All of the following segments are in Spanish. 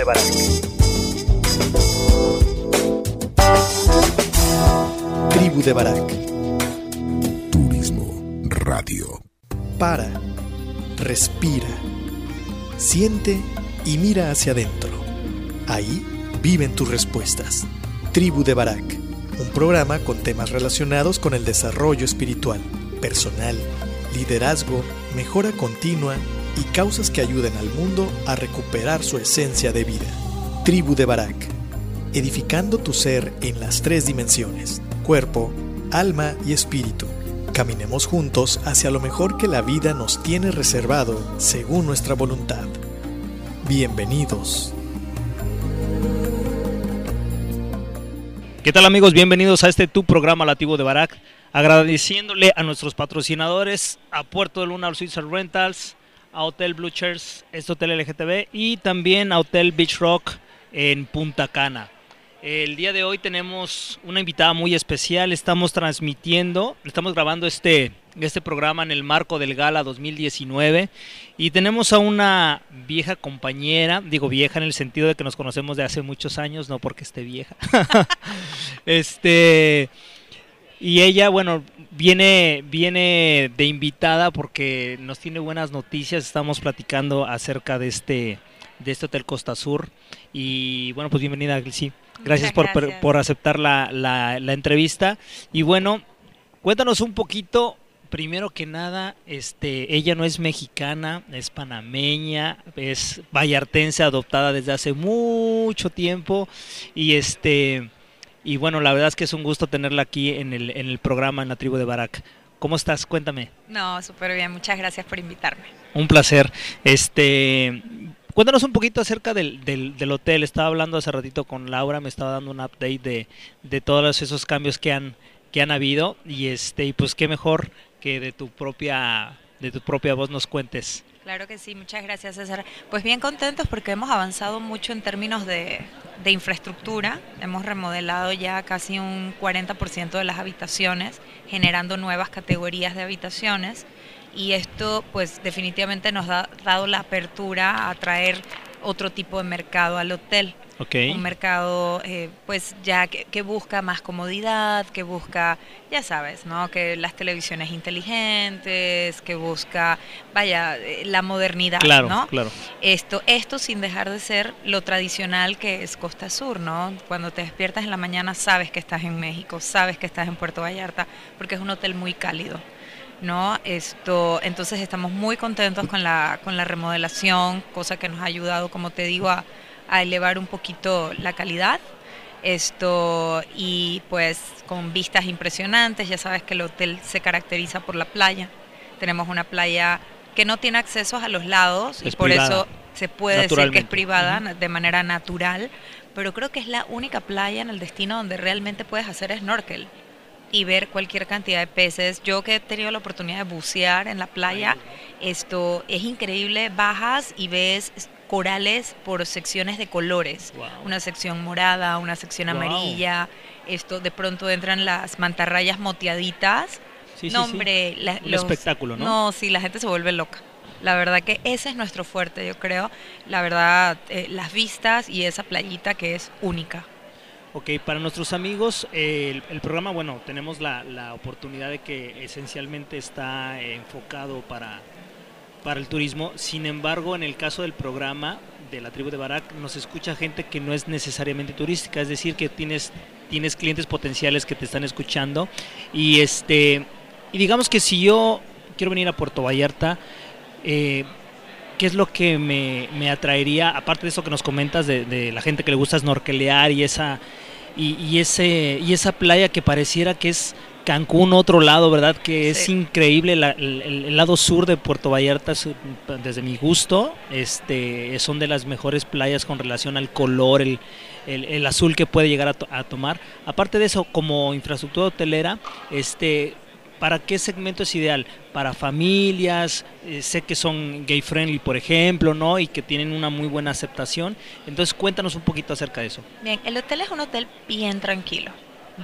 de Barak. Tribu de Barak. Turismo Radio. Para, respira, siente y mira hacia adentro. Ahí viven tus respuestas. Tribu de Barak, un programa con temas relacionados con el desarrollo espiritual, personal, liderazgo, mejora continua y causas que ayuden al mundo a recuperar su esencia de vida. Tribu de Barak, edificando tu ser en las tres dimensiones, cuerpo, alma y espíritu. Caminemos juntos hacia lo mejor que la vida nos tiene reservado según nuestra voluntad. Bienvenidos. ¿Qué tal amigos? Bienvenidos a este tu programa Lativo de Barak. Agradeciéndole a nuestros patrocinadores, a Puerto de Luna, al Suiza Rentals, a Hotel Blue Chairs, este Hotel LGTB y también a Hotel Beach Rock en Punta Cana. El día de hoy tenemos una invitada muy especial. Estamos transmitiendo, estamos grabando este, este programa en el marco del Gala 2019 y tenemos a una vieja compañera, digo vieja en el sentido de que nos conocemos de hace muchos años, no porque esté vieja. este y ella, bueno, viene viene de invitada porque nos tiene buenas noticias. Estamos platicando acerca de este de este Hotel Costa Sur y bueno, pues bienvenida, sí. Gracias, por, por aceptar la, la, la entrevista. Y bueno, cuéntanos un poquito, primero que nada, este, ella no es mexicana, es panameña, es vallartense, adoptada desde hace mucho tiempo. Y este y bueno, la verdad es que es un gusto tenerla aquí en el, en el programa en la tribu de Barak. ¿Cómo estás? Cuéntame. No, súper bien. Muchas gracias por invitarme. Un placer. Este, cuéntanos un poquito acerca del, del, del, hotel. Estaba hablando hace ratito con Laura, me estaba dando un update de, de todos esos cambios que han, que han habido. Y este, y pues qué mejor que de tu propia, de tu propia voz nos cuentes. Claro que sí, muchas gracias César. Pues bien contentos porque hemos avanzado mucho en términos de, infraestructura. Hemos remodelado ya casi un 40% de las habitaciones, generando nuevas categorías de habitaciones y esto pues definitivamente nos ha dado la apertura a atraer otro tipo de mercado al hotel. Okay. Un mercado eh, pues ya que, que, busca más comodidad, que busca, ya sabes, ¿no? Que las televisiones inteligentes, que busca, vaya, eh, la modernidad, claro, ¿no? Claro. Esto, esto sin dejar de ser lo tradicional que es Costa Sur, ¿no? Cuando te despiertas en la mañana sabes que estás en México, sabes que estás en Puerto Vallarta, porque es un hotel muy cálido. ¿no? Esto, entonces estamos muy contentos con la, con la remodelación, cosa que nos ha ayudado, como te digo, a, a elevar un poquito la calidad. Esto, y pues con vistas impresionantes, ya sabes que el hotel se caracteriza por la playa. Tenemos una playa que no tiene accesos a los lados es y por privada, eso se puede decir que es privada uh -huh. de manera natural, pero creo que es la única playa en el destino donde realmente puedes hacer snorkel y ver cualquier cantidad de peces. Yo que he tenido la oportunidad de bucear en la playa, esto es increíble, bajas y ves corales por secciones de colores, wow. una sección morada, una sección wow. amarilla, esto de pronto entran las mantarrayas moteaditas. Sí, no, sí, hombre, sí. La, un espectáculo, ¿no? No, sí, la gente se vuelve loca. La verdad que ese es nuestro fuerte, yo creo. La verdad, eh, las vistas y esa playita que es única. Ok, para nuestros amigos, eh, el, el, programa, bueno, tenemos la, la, oportunidad de que esencialmente está enfocado para, para el turismo. Sin embargo, en el caso del programa de la tribu de Barak, nos escucha gente que no es necesariamente turística, es decir, que tienes, tienes clientes potenciales que te están escuchando. Y, este, y digamos que si yo quiero venir a Puerto Vallarta, eh, ¿qué es lo que me, me, atraería, aparte de eso que nos comentas de, de, la gente que le gusta snorkelear y esa, y, y, ese, y esa playa que pareciera que es Cancún, otro lado, ¿verdad? Que es increíble, la- el, el- lado sur de Puerto Vallarta, desde mi gusto, este, son de las mejores playas con relación al color, el, el- el azul que puede llegar a, to- a tomar. Aparte de eso, como infraestructura hotelera, este, ¿para qué segmento es ideal? Para familias, eh, sé que son gay friendly, por ejemplo, ¿no? Y que tienen una muy buena aceptación. Entonces, cuéntanos un poquito acerca de eso. Bien, el hotel es un hotel bien tranquilo.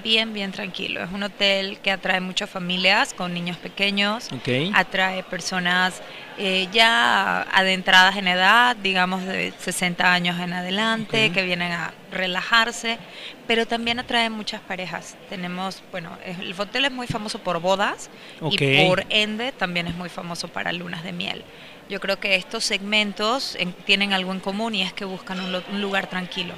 Bien, bien tranquilo. Es un hotel que atrae muchas familias con niños pequeños, Ok. atrae personas eh, ya adentradas en edad, digamos de 60 años en adelante, que vienen a relajarse, pero también atrae muchas parejas. Tenemos, bueno, el hotel es muy famoso por bodas y por ende también es muy famoso para lunas de miel. Yo creo que estos segmentos en- tienen algo en común y es que buscan un, un lugar tranquilo.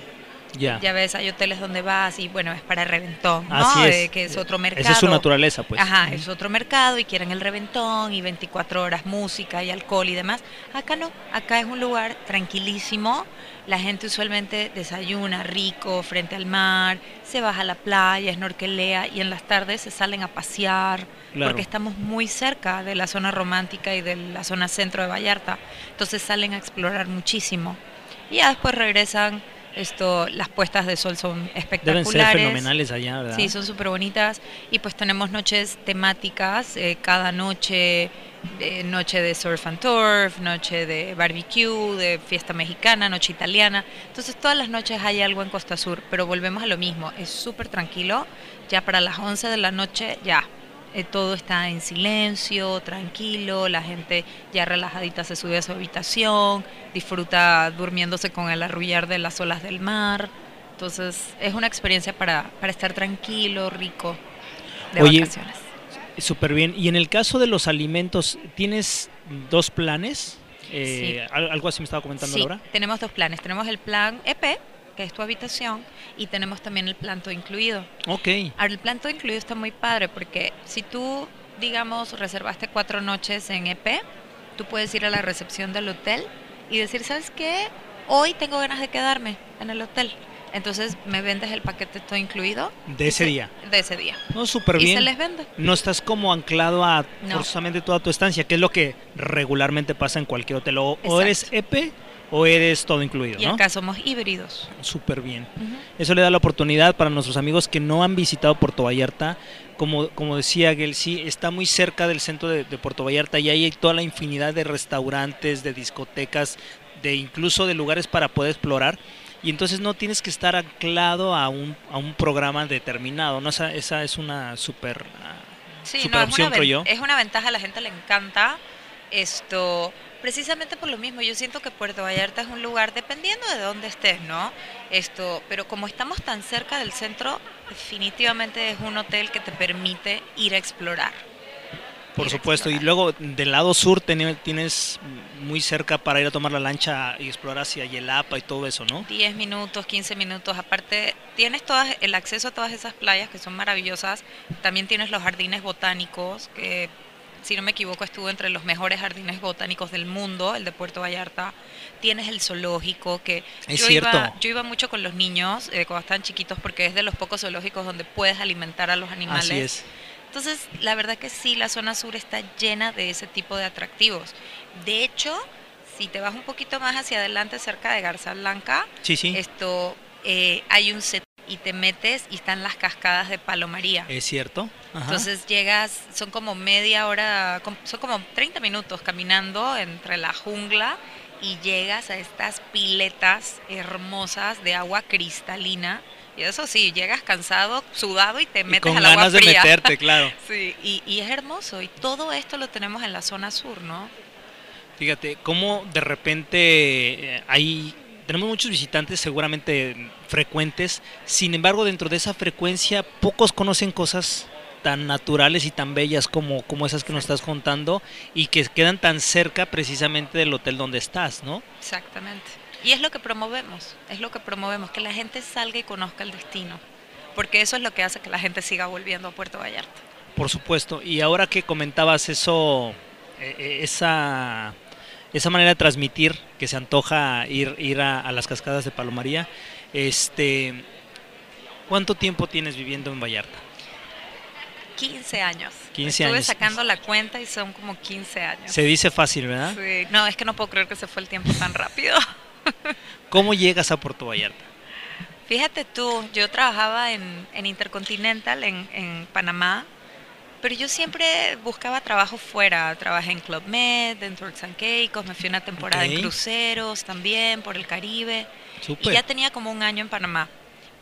Ya. Ya ves, hay hoteles donde vas y bueno, es para reventón, ¿no? Así es. Eh, que es otro mercado. Esa es su naturaleza, pues. Ajá, es otro mercado y quieren el reventón y 24 horas música y alcohol y demás. Acá no, acá es un lugar tranquilísimo. La gente usualmente desayuna rico frente al mar, se baja a la playa, snorkelea y en las tardes se salen a pasear Claro. porque estamos muy cerca de la zona romántica y de la zona centro de Vallarta. Entonces salen a explorar muchísimo. Y ya después regresan. Esto, las puestas de sol son Deben espectaculares. ser fenomenales allá, ¿verdad? Sí, son súper bonitas. Y pues tenemos noches temáticas, eh, cada noche, eh, noche de surf and turf, noche de barbecue, de fiesta mexicana, noche italiana. Entonces todas las noches hay algo en Costa Sur, pero volvemos a lo mismo, es súper tranquilo. Ya para las 11 de la noche, ya. Eh, todo está en silencio, tranquilo, la gente ya relajadita se sube a su habitación, disfruta durmiéndose con el arrullar de las olas del mar. Entonces es una experiencia para, para estar tranquilo, rico, de Oye, vacaciones. Súper bien. Y en el caso de los alimentos, ¿tienes dos planes? Eh, al- Algo así me estaba comentando Sí, Laura. tenemos dos planes. Tenemos el plan EP, que es tu habitación, y tenemos también el plan todo incluido. Ok. Ahora, el plan todo incluido está muy padre porque si tú, digamos, reservaste cuatro noches en EP, tú puedes ir a la recepción del hotel y decir, ¿sabes qué? Hoy tengo ganas de quedarme en el hotel. Entonces me vendes el paquete todo incluido De ese día. de ese día. No, súper y se bien. les vende. No estás como anclado a No. forzosamente toda tu estancia, que es lo que regularmente pasa en cualquier hotel. O, o eres. EP o eres todo incluido, Y ¿no? acá somos híbridos. Súper bien. Eso le da la oportunidad para nuestros amigos que no han visitado Puerto Vallarta. Como, como decía Gel, sí, está muy cerca del centro de, de Puerto Vallarta y ahí hay toda la infinidad de restaurantes, de discotecas, de incluso de lugares para poder explorar. Y entonces no tienes que estar anclado a un, a un programa determinado. ¿no? Esa, esa es una súper ah, Sí, Super no, es, opción, una creo yo. es una ventaja, a la gente le encanta esto, precisamente por lo mismo, yo siento que Puerto Vallarta es un lugar, dependiendo de dónde estés, ¿no? Esto, pero como estamos tan cerca del centro, definitivamente es un hotel que te permite ir a explorar. Por supuesto, y luego del lado sur tienes muy cerca para ir a tomar la lancha y explorar hacia Yelapa y todo eso, ¿no? 10 minutos, 15 minutos. Aparte, tienes todas, el acceso a todas esas playas que son maravillosas. También tienes los jardines botánicos, que si no me equivoco estuvo entre los mejores jardines botánicos del mundo, el de Puerto Vallarta. Tienes el zoológico, que Es yo, cierto. Iba, yo iba mucho con los niños eh, cuando estaban chiquitos porque es de los pocos zoológicos donde puedes alimentar a los animales. Así es. Entonces, la verdad que sí, la zona sur está llena de ese tipo de atractivos. De hecho, si te vas un poquito más hacia adelante, cerca de Garza Blanca, Sí, sí. esto eh, hay un set y te metes y están las cascadas de Palomaría. Es cierto. Ajá. Entonces llegas, son como media hora, son como 30 minutos caminando entre la jungla y llegas a estas piletas hermosas de agua cristalina. Y eso sí, llegas cansado, sudado y te Y metes con al agua ganas de meterte, claro. Sí, y, y es hermoso. Y todo esto lo tenemos en la zona sur, ¿no? Fíjate, cómo de repente eh, hay tenemos muchos visitantes seguramente frecuentes, sin embargo dentro de esa frecuencia pocos conocen cosas tan naturales y tan bellas como, como esas que nos estás contando y que quedan tan cerca precisamente del hotel donde estás, ¿no? Exactamente. Y es lo que promovemos, es lo que promovemos, que la gente salga y conozca el destino. Porque eso es lo que hace que la gente siga volviendo a Puerto Vallarta. Por supuesto. Y ahora que comentabas eso, eh, eh, esa, esa manera de transmitir que se antoja ir, ir a, a las cascadas de Palomaría, este, ¿cuánto tiempo tienes viviendo en Vallarta? 15 años. 15 Estuve años. sacando la cuenta y son como 15 años. Se dice fácil, ¿verdad? Sí. No, es que no puedo creer que se fue el tiempo tan rápido. ¿Cómo llegas a Puerto Vallarta? Fíjate tú, yo trabajaba en, en Intercontinental, en, en Panamá, pero yo siempre buscaba trabajo fuera. Trabajé en Club Med, en Turks and Caicos, me fui una temporada en cruceros también por el Caribe. Y ya tenía como un año en Panamá.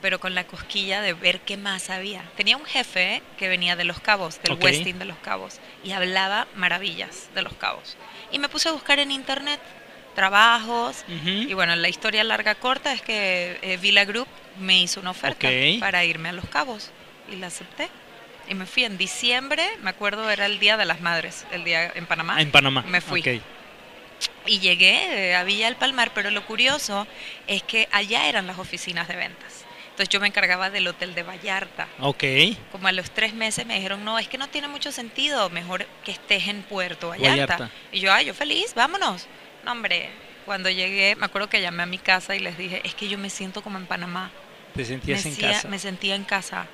pero con la cosquilla de ver qué más había. Tenía un jefe que venía de Los Cabos, del Ok. Westin de Los Cabos, y hablaba maravillas de Los Cabos. Y me puse a buscar en internet trabajos, y bueno, la historia larga corta es que eh, Villa Group me hizo una oferta para irme a Los Cabos y la acepté. Y me fui en diciembre, me acuerdo era el Día de las Madres, el día en Panamá. Ah, en Panamá. Me fui. Y llegué eh, a Villa del Palmar, pero lo curioso es que allá eran las oficinas de ventas. Entonces yo me encargaba del hotel de Vallarta. Ok. Como a los tres meses me dijeron, no, es que no tiene mucho sentido, mejor que estés en Puerto Vallarta. Vallarta. Y yo, ay, yo feliz, vámonos. No, hombre, cuando llegué, me acuerdo que llamé a mi casa y les dije, es que yo me siento como en Panamá. Te sentías me, en casa. me sentía en casa.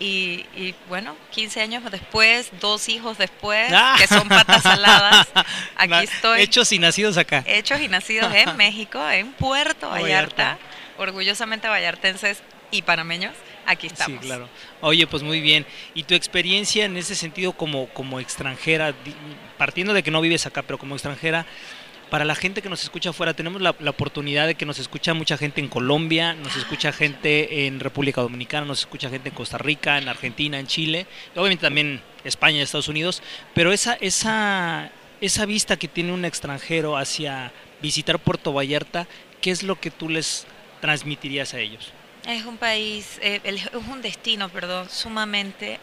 Y, y, bueno, 15 años después, dos hijos después, Ah. que son patas saladas, aquí estoy. Hechos y nacidos acá. Hechos y nacidos en México, en Puerto Vallarta. Vallarta, orgullosamente vallartenses y panameños, aquí estamos. Sí, claro. Oye, pues muy bien. ¿Y tu experiencia en ese sentido como, como extranjera, partiendo de que no vives acá, pero como extranjera, para la gente que nos escucha afuera, tenemos la, la oportunidad de que nos escucha mucha gente en Colombia, nos escucha gente en República Dominicana, nos escucha gente en Costa Rica, en Argentina, en Chile, y obviamente también España, Estados Unidos, pero esa, esa, esa vista que tiene un extranjero hacia visitar Puerto Vallarta, ¿qué es lo que tú les transmitirías a ellos? Es un país, eh, es un destino, perdón, sumamente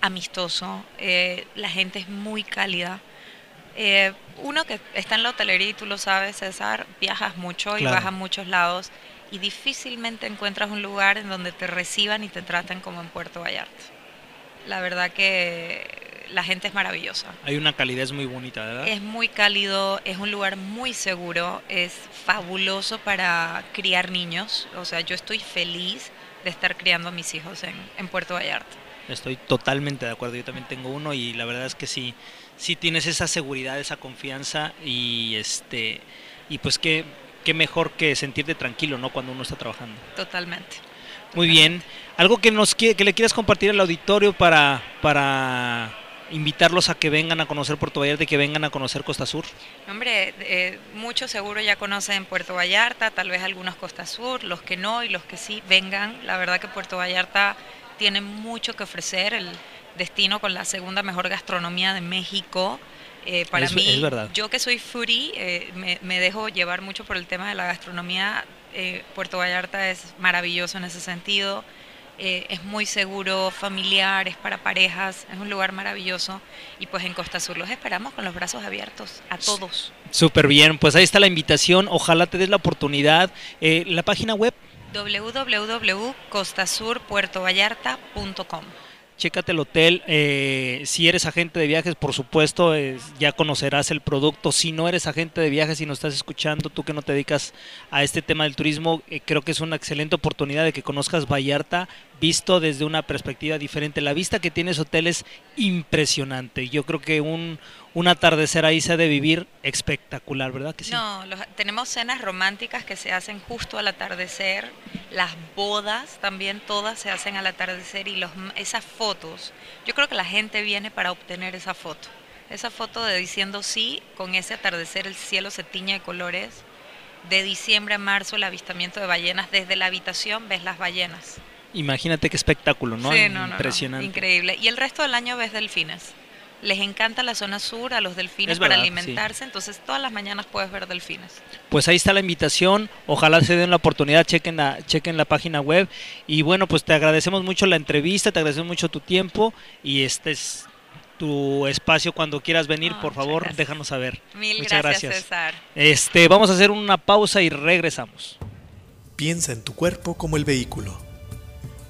amistoso. eh, la gente es muy cálida. Eh, uno que está en la hotelería, y tú lo sabes, César, viajas mucho y vas a muchos lados y difícilmente encuentras un lugar en donde te reciban y te traten como en Puerto Vallarta. La verdad que la gente es maravillosa. Hay una calidez muy bonita, ¿verdad? Es muy cálido, es un lugar muy seguro, es fabuloso para criar niños. O sea, yo estoy feliz de estar criando a mis hijos en, en Puerto Vallarta. Estoy totalmente de acuerdo. Yo también tengo uno y la verdad es que sí, sí tienes esa seguridad, esa confianza y este y pues qué, qué mejor que sentirte tranquilo, ¿no? Cuando uno está trabajando. Totalmente. Muy bien. Algo que nos que le quieras compartir al auditorio para para invitarlos a que vengan a conocer Puerto Vallarta y que vengan a conocer Costa Sur. Hombre, eh, muchos seguro ya conocen Puerto Vallarta, tal vez algunos Costa Sur, los que no y los que sí, vengan. La verdad que Puerto Vallarta tiene mucho que ofrecer, el destino con la segunda mejor gastronomía de México. Eh, para Es- mí, es verdad. yo que soy foodie, eh, me, me dejo llevar mucho por el tema de la gastronomía. Puerto Vallarta es maravilloso en ese sentido. Eh, es muy seguro, familiar, es para parejas, es un lugar maravilloso. Y pues en Costa Sur los esperamos con los brazos abiertos a todos. Súper bien, pues ahí está la invitación. Ojalá te des la oportunidad. Eh, la página web www.costasurpuertovallarta.com Chécate el hotel. eh, si eres agente de viajes, por supuesto, ya conocerás el producto. Si no eres agente de viajes y nos estás escuchando, tú que no te dedicas a este tema del turismo, eh, creo que es una excelente oportunidad de que conozcas Vallarta visto desde una perspectiva diferente. La vista que tiene hotel es impresionante. Yo creo que un, un atardecer ahí se ha de vivir espectacular, ¿verdad que sí? No, tenemos cenas románticas que se hacen justo al atardecer. Las bodas también todas se hacen al atardecer y los, esas fotos. Yo creo que la gente viene para obtener esa foto. Esa foto de diciendo sí, con ese atardecer el cielo se tiñe de colores. De diciembre a marzo el avistamiento de ballenas. Desde la habitación ves las ballenas. Imagínate qué espectáculo, ¿no? Sí, no, no, no, Impresionante. Increíble. Y el resto del año ves delfines. Les encanta la zona sur, a los delfines Es para verdad, sí. alimentarse, entonces todas las mañanas puedes ver delfines. Pues ahí está la invitación, ojalá se den la oportunidad, chequen la, chequen la página web y bueno, pues te agradecemos mucho la entrevista, te agradecemos mucho tu tiempo y este es tu espacio cuando quieras venir, Ah, por favor, gracias. déjanos saber. Mil Muchas gracias, gracias. César. Este, vamos a hacer una pausa y regresamos. Piensa en tu cuerpo como el vehículo,